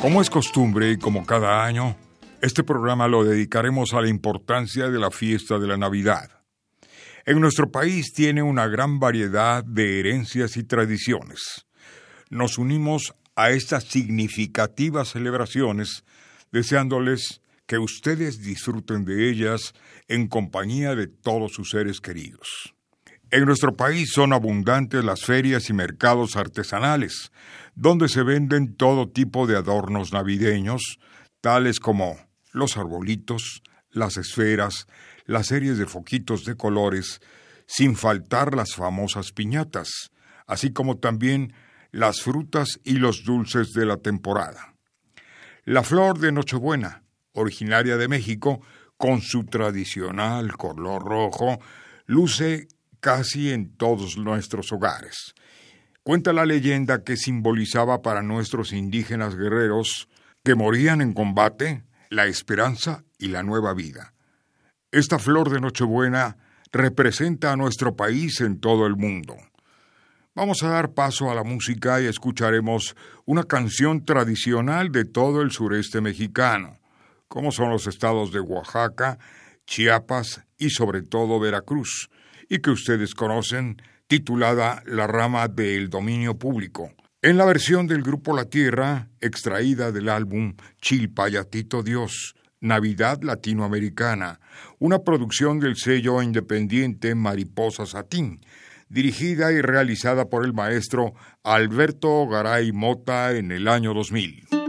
Como es costumbre y como cada año, este programa lo dedicaremos a la importancia de la fiesta de la Navidad. En nuestro país tiene una gran variedad de herencias y tradiciones. Nos unimos a estas significativas celebraciones deseándoles que ustedes disfruten de ellas en compañía de todos sus seres queridos. En nuestro país son abundantes las ferias y mercados artesanales, donde se venden todo tipo de adornos navideños, tales como los arbolitos, las esferas, las series de foquitos de colores, sin faltar las famosas piñatas, así como también las frutas y los dulces de la temporada. La flor de Nochebuena, originaria de México, con su tradicional color rojo, luce casi en todos nuestros hogares. Cuenta la leyenda que simbolizaba para nuestros indígenas guerreros que morían en combate la esperanza y la nueva vida. Esta flor de Nochebuena representa a nuestro país en todo el mundo. Vamos a dar paso a la música y escucharemos una canción tradicional de todo el sureste mexicano, como son los estados de Oaxaca, Chiapas y sobre todo Veracruz, y que ustedes conocen, titulada La rama del dominio público, en la versión del grupo La Tierra, extraída del álbum Chilpayatito Dios, Navidad Latinoamericana, una producción del sello independiente Mariposa Satín, dirigida y realizada por el maestro Alberto Garay Mota en el año 2000.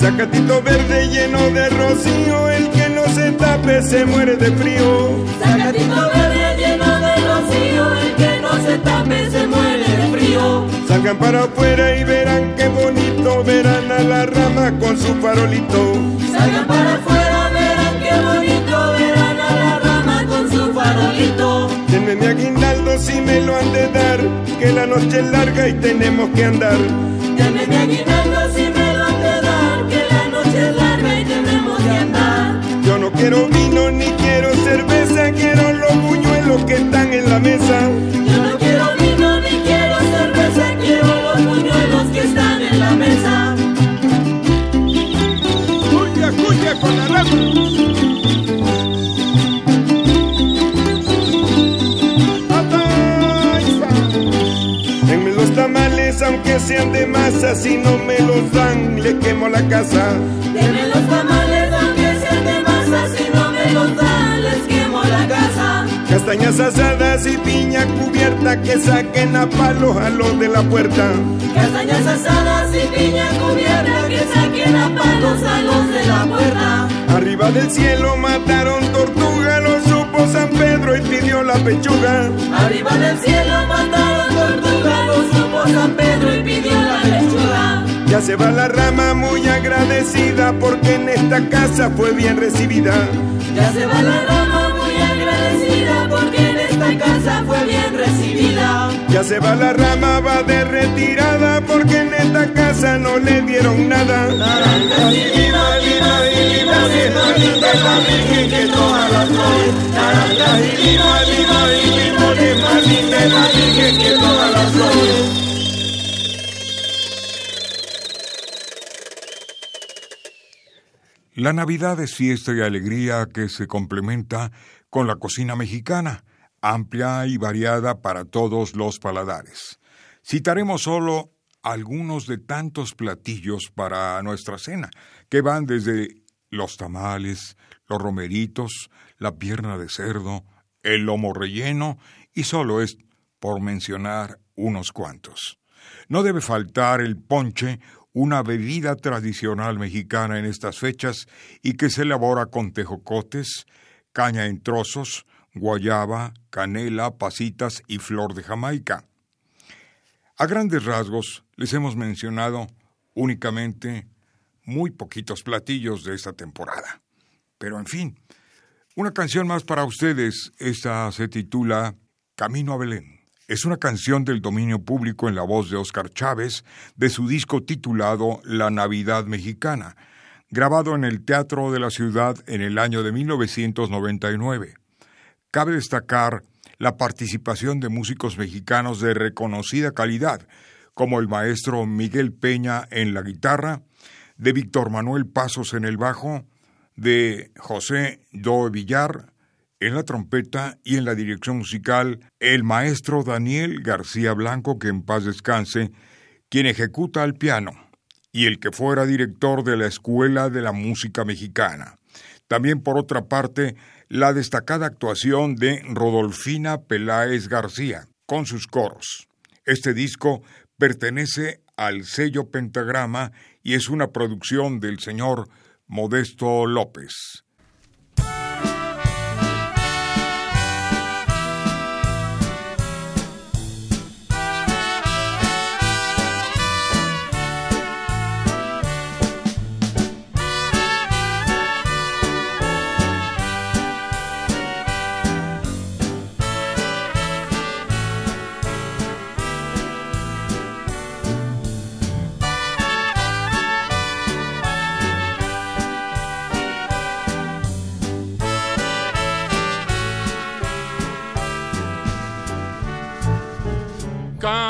Buena. Sacatito verde lleno de rocío, el que no se tape se muere de frío. Sacatito verde lleno de rocío, el que no se tape se muere de frío. Salgan para afuera y verán qué bonito, verán a la rama con su farolito. Salgan para afuera, verán qué bonito, verán a la rama con su farolito. Denme mi aguinaldo si me lo han de dar, que la noche es larga y tenemos que andar. Denme mi aguinaldo quiero vino ni quiero cerveza, quiero los buñuelos que están en la mesa. Yo no quiero vino ni quiero cerveza, quiero los buñuelos que están en la mesa. Cuya, cuya con la rama. Ataiza. Denme los tamales aunque sean de masa, si no me los dan le quemo la casa. Castañas asadas y piña cubierta que saquen a palos a los de la puerta. Castañas asadas y piña cubierta que saquen a palos a los de la puerta. Arriba del cielo mataron tortuga, lo supo San Pedro y pidió la pechuga. Arriba del cielo mataron tortuga, lo supo San Pedro y pidió la lechuga. Ya se va la rama muy agradecida porque en esta casa fue bien recibida. Ya se va la rama en casa fue bien recibida. Ya se va la rama, va de retirada porque en esta casa no le dieron nada. La Navidad es fiesta y alegría que se complementa con la cocina mexicana, amplia y variada para todos los paladares. Citaremos solo algunos de tantos platillos para nuestra cena, que van desde los tamales, los romeritos, la pierna de cerdo, el lomo relleno, y solo es por mencionar unos cuantos. No debe faltar el ponche, una bebida tradicional mexicana en estas fechas y que se elabora con tejocotes, caña en trozos, guayaba, canela, pasitas y flor de Jamaica. A grandes rasgos les hemos mencionado únicamente muy poquitos platillos de esta temporada. Pero en fin, una canción más para ustedes. Esta se titula Camino a Belén. Es una canción del dominio público en la voz de Oscar Chávez de su disco titulado La Navidad Mexicana, grabado en el Teatro de la Ciudad en el año de 1999. Cabe destacar la participación de músicos mexicanos de reconocida calidad, como el maestro Miguel Peña en la guitarra, de Víctor Manuel Pasos en el bajo, de José Doe Villar en la trompeta y en la dirección musical el maestro Daniel García Blanco, que en paz descanse, quien ejecuta al piano, y el que fuera director de la Escuela de la Música Mexicana. También, por otra parte, la destacada actuación de Rodolfina Peláez García, con sus coros. Este disco pertenece al sello Pentagrama y es una producción del señor Modesto López.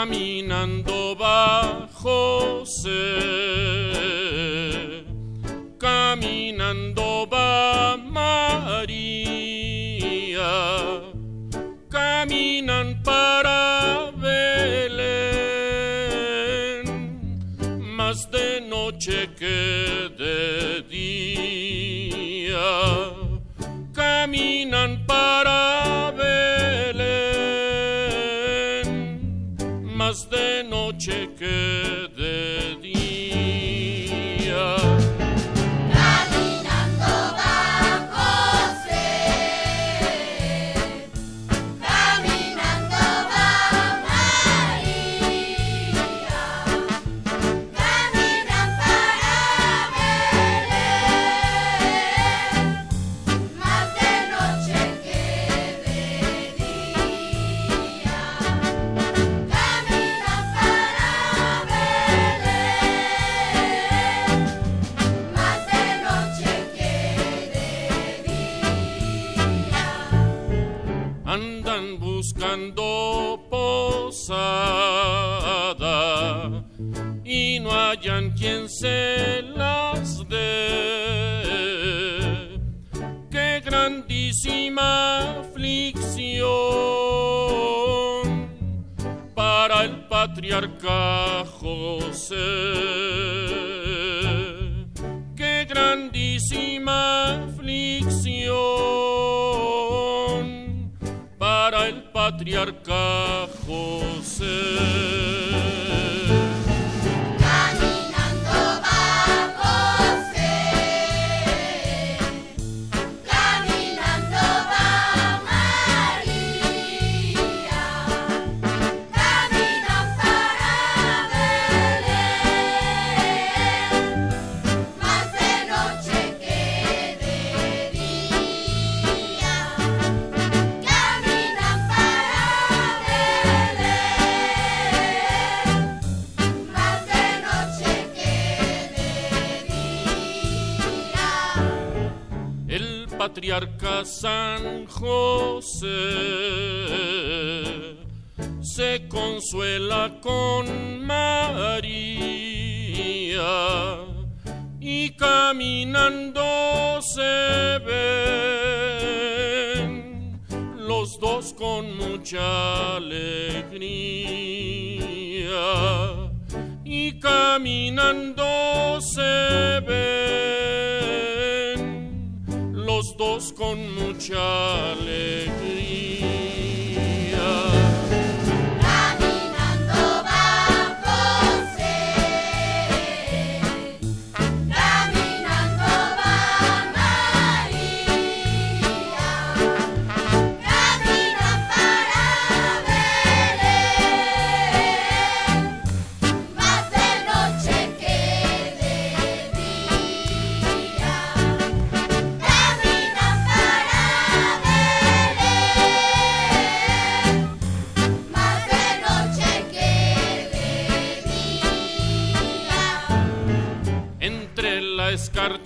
caminando bajo. el patriarca José. San José, se consuela con María y caminando se ven los dos con mucha alegría y caminando se ven con mucha alegría.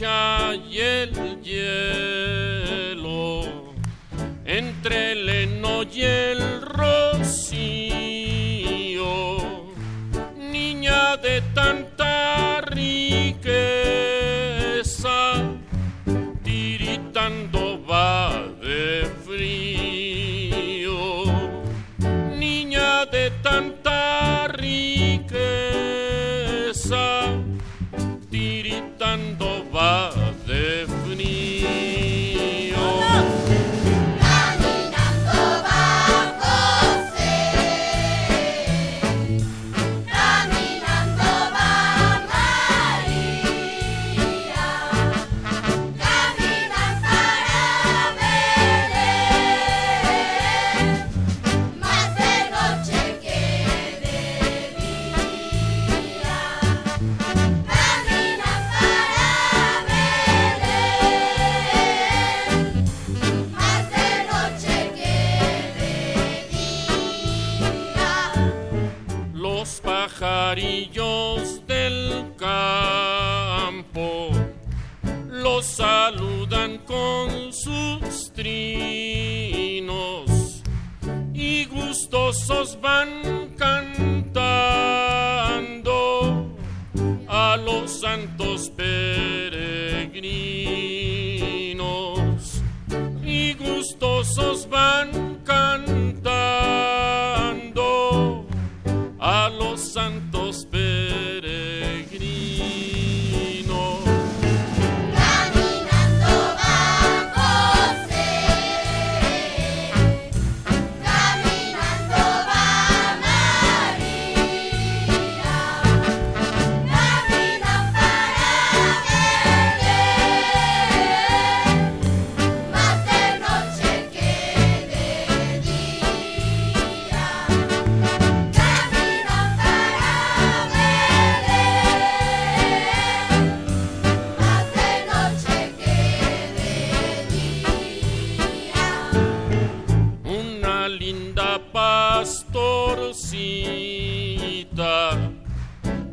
yeah.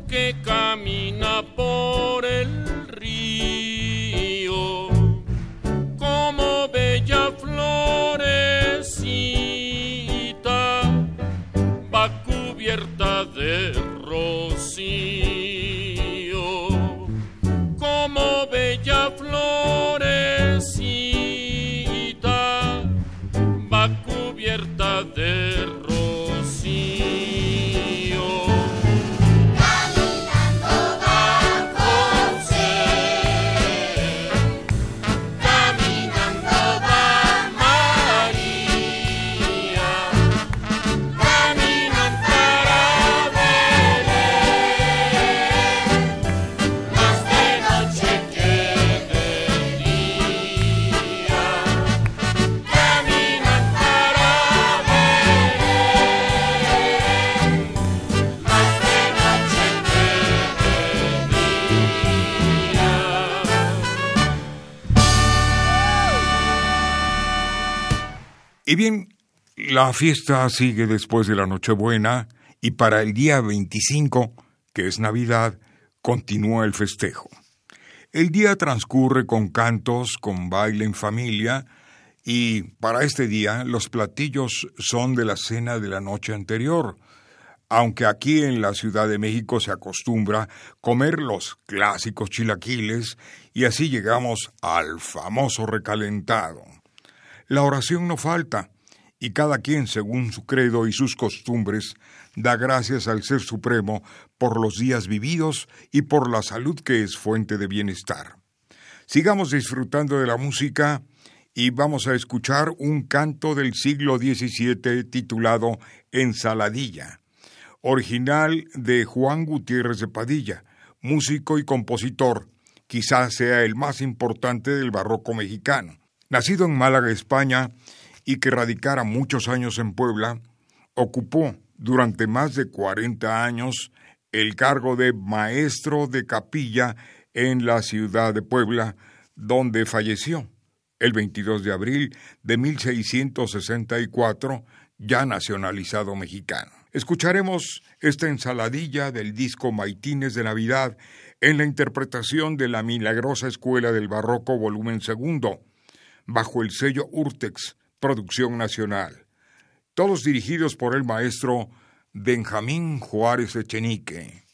Que camina por Y bien, la fiesta sigue después de la Nochebuena y para el día 25, que es Navidad, continúa el festejo. El día transcurre con cantos, con baile en familia y para este día los platillos son de la cena de la noche anterior, aunque aquí en la Ciudad de México se acostumbra comer los clásicos chilaquiles y así llegamos al famoso recalentado. La oración no falta, y cada quien, según su credo y sus costumbres, da gracias al Ser Supremo por los días vividos y por la salud que es fuente de bienestar. Sigamos disfrutando de la música y vamos a escuchar un canto del siglo XVII titulado Ensaladilla, original de Juan Gutiérrez de Padilla, músico y compositor, quizás sea el más importante del barroco mexicano. Nacido en Málaga, España, y que radicara muchos años en Puebla, ocupó durante más de 40 años el cargo de maestro de capilla en la ciudad de Puebla, donde falleció el 22 de abril de 1664, ya nacionalizado mexicano. Escucharemos esta ensaladilla del disco Maitines de Navidad en la interpretación de la milagrosa Escuela del Barroco volumen segundo, bajo el sello Urtex, Producción Nacional. Todos dirigidos por el maestro Benjamín Juárez Echenique.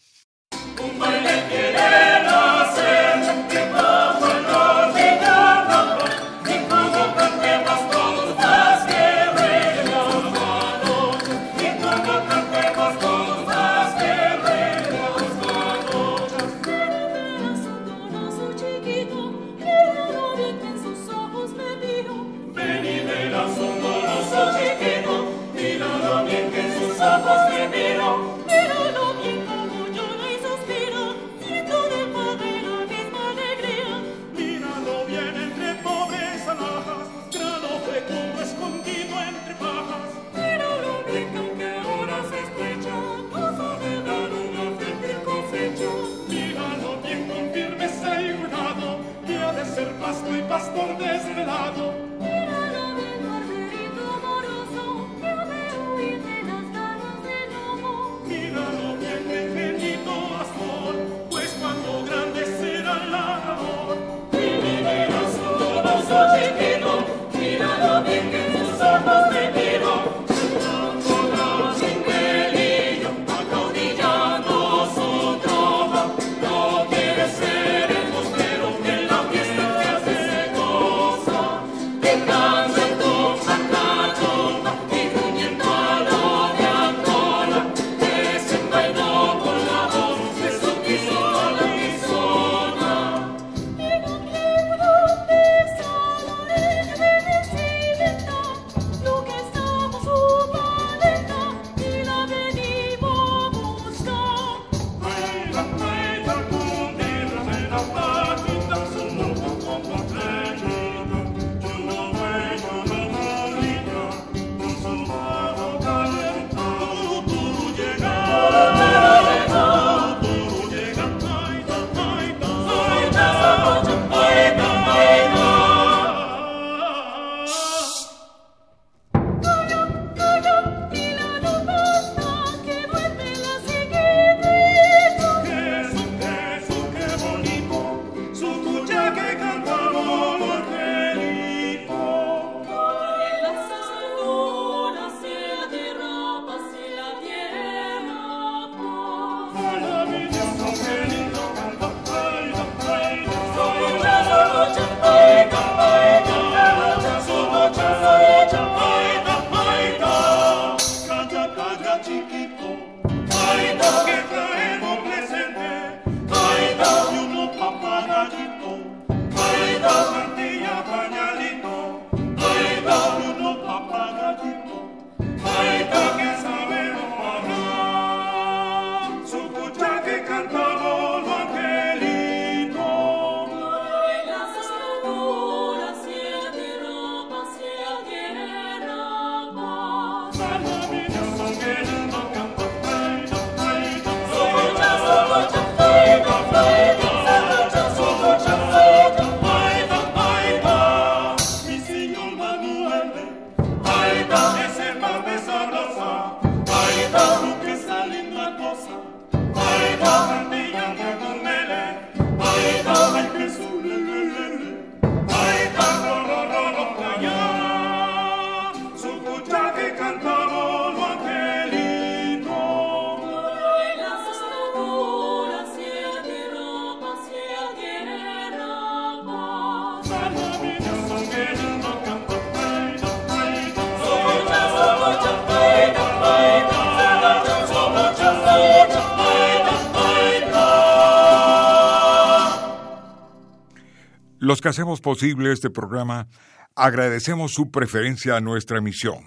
Que hacemos posible este programa agradecemos su preferencia a nuestra emisión.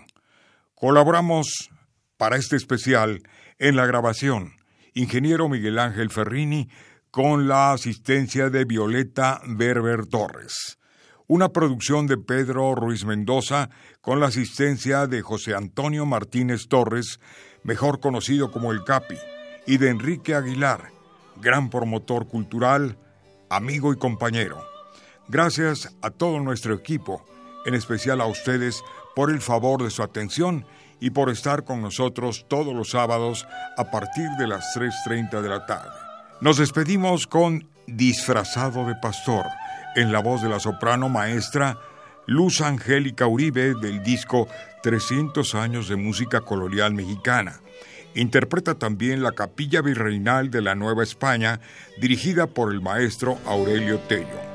Colaboramos para este especial en la grabación ingeniero Miguel Ángel Ferrini con la asistencia de Violeta Berber Torres. Una producción de Pedro Ruiz Mendoza con la asistencia de José Antonio Martínez Torres, mejor conocido como El Capi, y de Enrique Aguilar, gran promotor cultural, amigo y compañero. Gracias a todo nuestro equipo, en especial a ustedes por el favor de su atención y por estar con nosotros todos los sábados a partir de las 3.30 de la tarde. Nos despedimos con Disfrazado de Pastor, en la voz de la soprano maestra Luz Angélica Uribe del disco 300 años de música colonial mexicana. Interpreta también la Capilla Virreinal de la Nueva España, dirigida por el maestro Aurelio Tello.